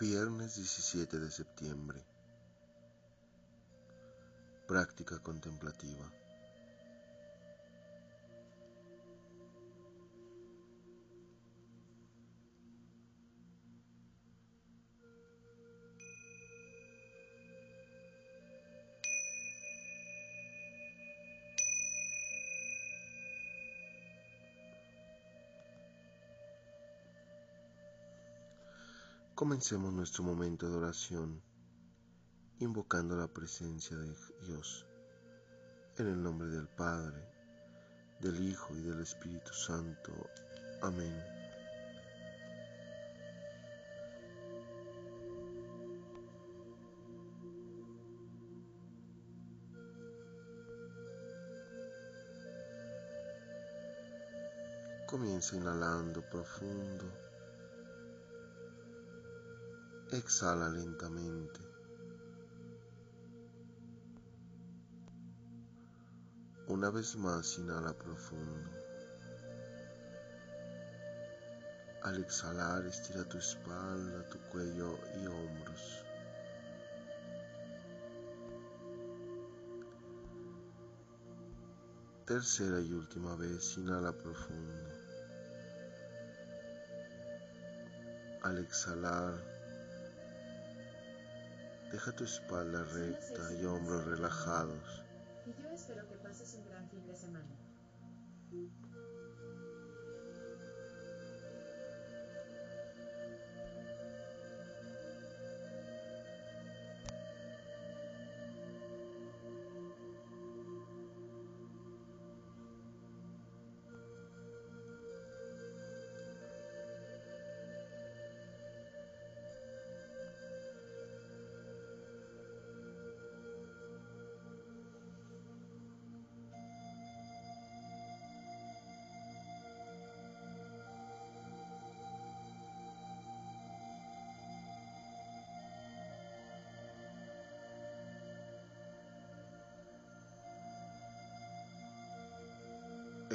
Viernes 17 de septiembre. Práctica contemplativa. Comencemos nuestro momento de oración invocando la presencia de Dios en el nombre del Padre, del Hijo y del Espíritu Santo. Amén. Comienza inhalando profundo Exhala lentamente. Una vez más, inhala profundo. Al exhalar, estira tu espalda, tu cuello y hombros. Tercera y última vez, inhala profundo. Al exhalar, Deja tu espalda recta y hombros relajados. Y yo espero que pases un gran fin de semana.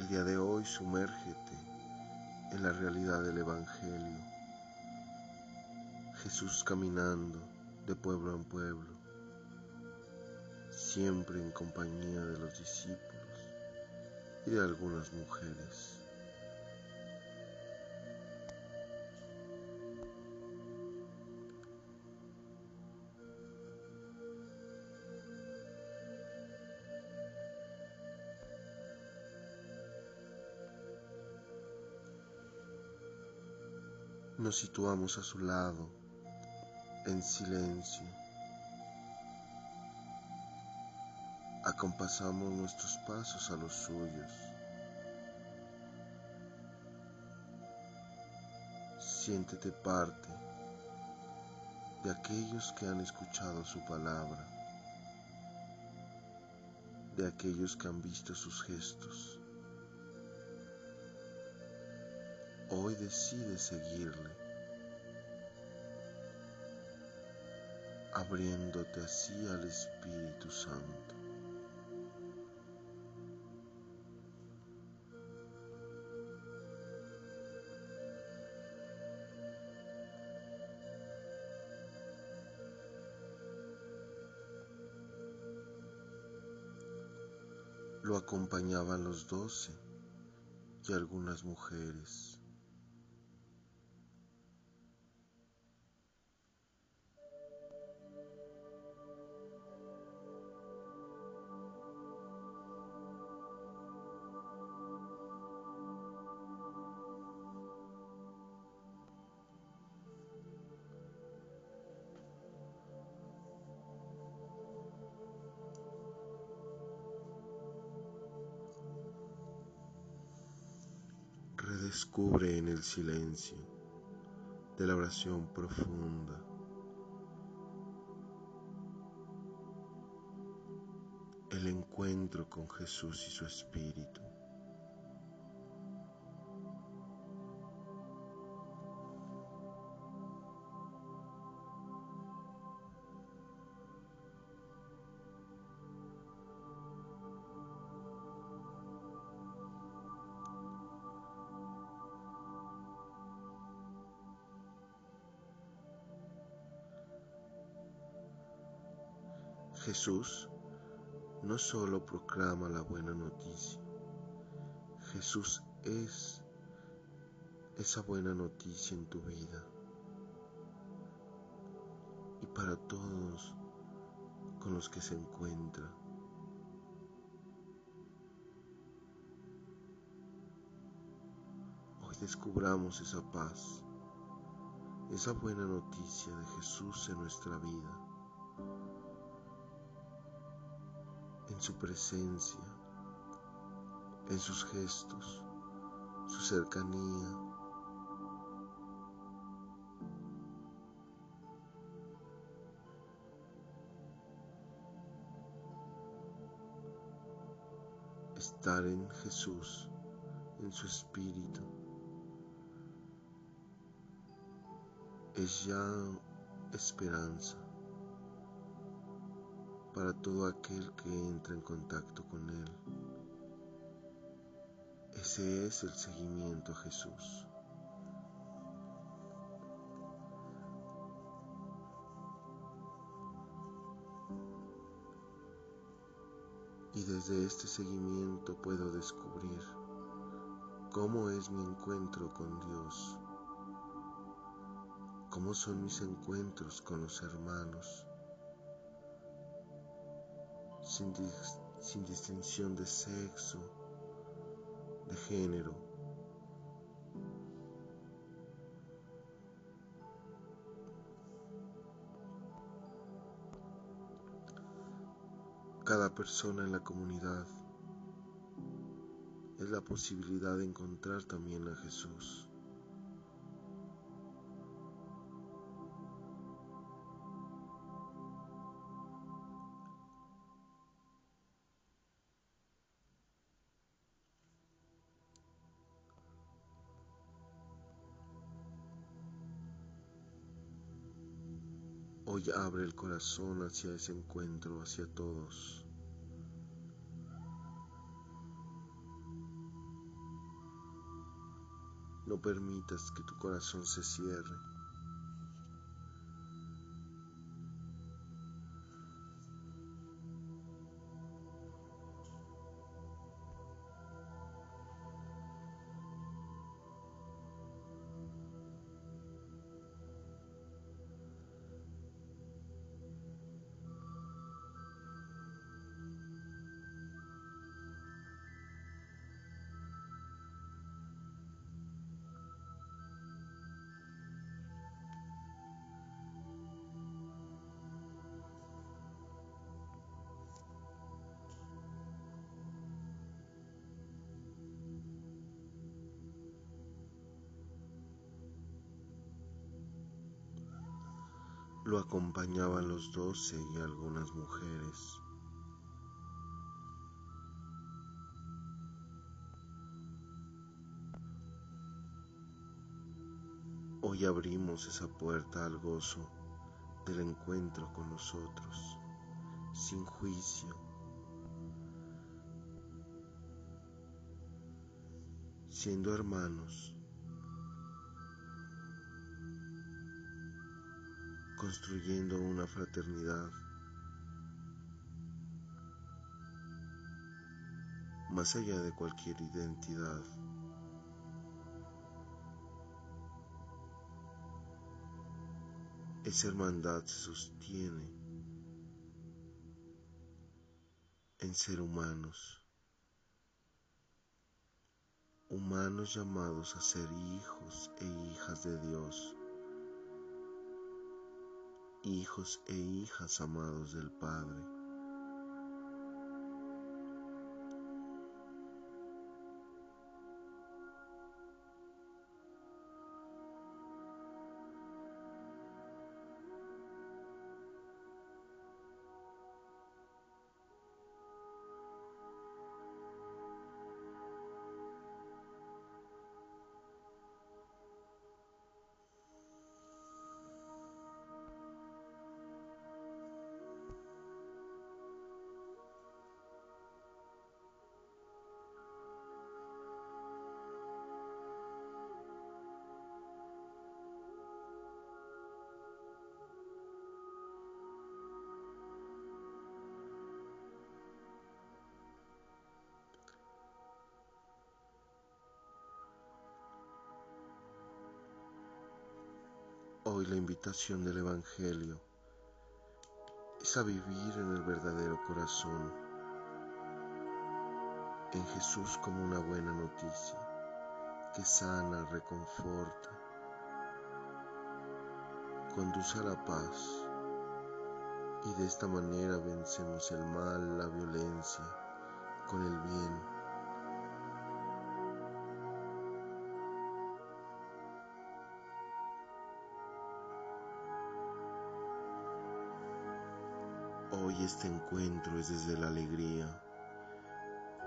El día de hoy sumérgete en la realidad del Evangelio. Jesús caminando de pueblo en pueblo, siempre en compañía de los discípulos y de algunas mujeres. Nos situamos a su lado, en silencio. Acompasamos nuestros pasos a los suyos. Siéntete parte de aquellos que han escuchado su palabra, de aquellos que han visto sus gestos. Hoy decide seguirle, abriéndote así al Espíritu Santo. Lo acompañaban los doce y algunas mujeres. Redescubre en el silencio de la oración profunda el encuentro con Jesús y su Espíritu. Jesús no solo proclama la buena noticia, Jesús es esa buena noticia en tu vida y para todos con los que se encuentra. Hoy descubramos esa paz, esa buena noticia de Jesús en nuestra vida, en su presencia, en sus gestos, su cercanía, estar en Jesús, en su espíritu, es ya esperanza para todo aquel que entra en contacto con Él. Ese es el seguimiento a Jesús. y desde este seguimiento puedo descubrir cómo es mi encuentro con Dios, cómo son mis encuentros con los hermanos, sin, distinción de sexo, de género. Cada persona en la comunidad es la posibilidad de encontrar también a Jesús. Hoy abre el corazón hacia ese encuentro, hacia todos. No permitas que tu corazón se cierre. Lo acompañaban los doce y algunas mujeres. Hoy abrimos esa puerta al gozo del encuentro con nosotros, sin juicio, siendo hermanos construyendo una fraternidad. Más allá de cualquier identidad. Esa hermandad se sostiene en ser humanos, humanos llamados a ser hijos e hijas de Dios hijos e hijas amados del Padre. Hoy la invitación del Evangelio es a vivir en el verdadero corazón, en Jesús como una buena noticia que sana, reconforta, conduce a la paz y de esta manera vencemos el mal, la violencia, con el bien. Hoy este encuentro es desde la alegría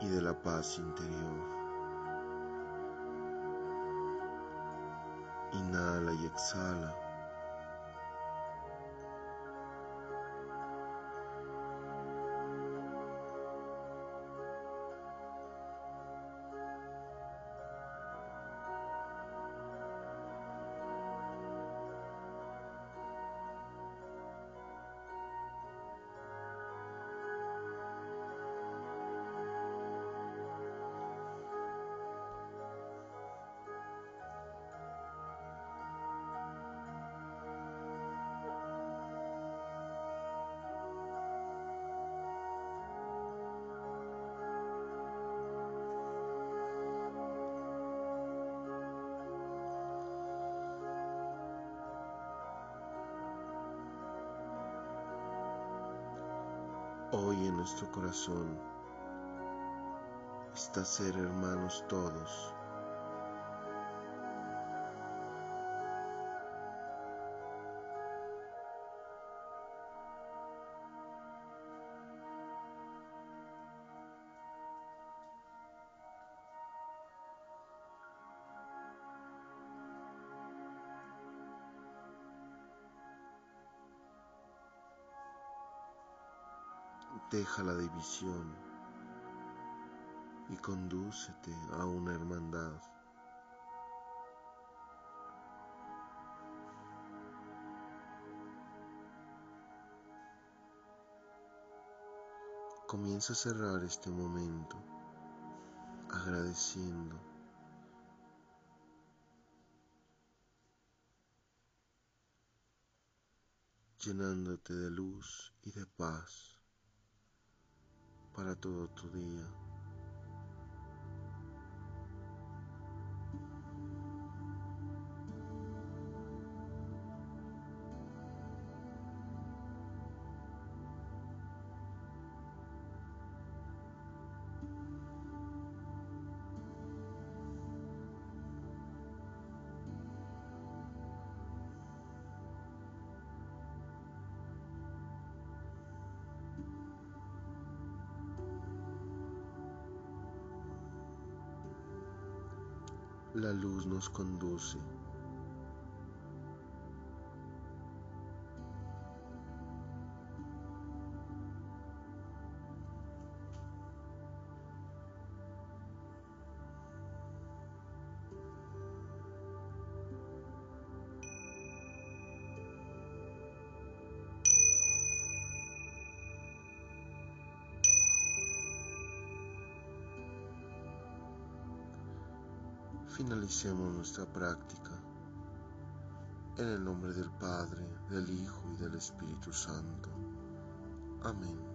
y de la paz interior. Inhala y exhala. Hoy en nuestro corazón está ser hermanos todos. Deja la división y condúcete a una hermandad. Comienza a cerrar este momento agradeciendo llenándote de luz y de paz para todo tu día. La luz nos conduce. Finalicemos nuestra práctica en el nombre del Padre, del Hijo y del Espíritu Santo. Amén.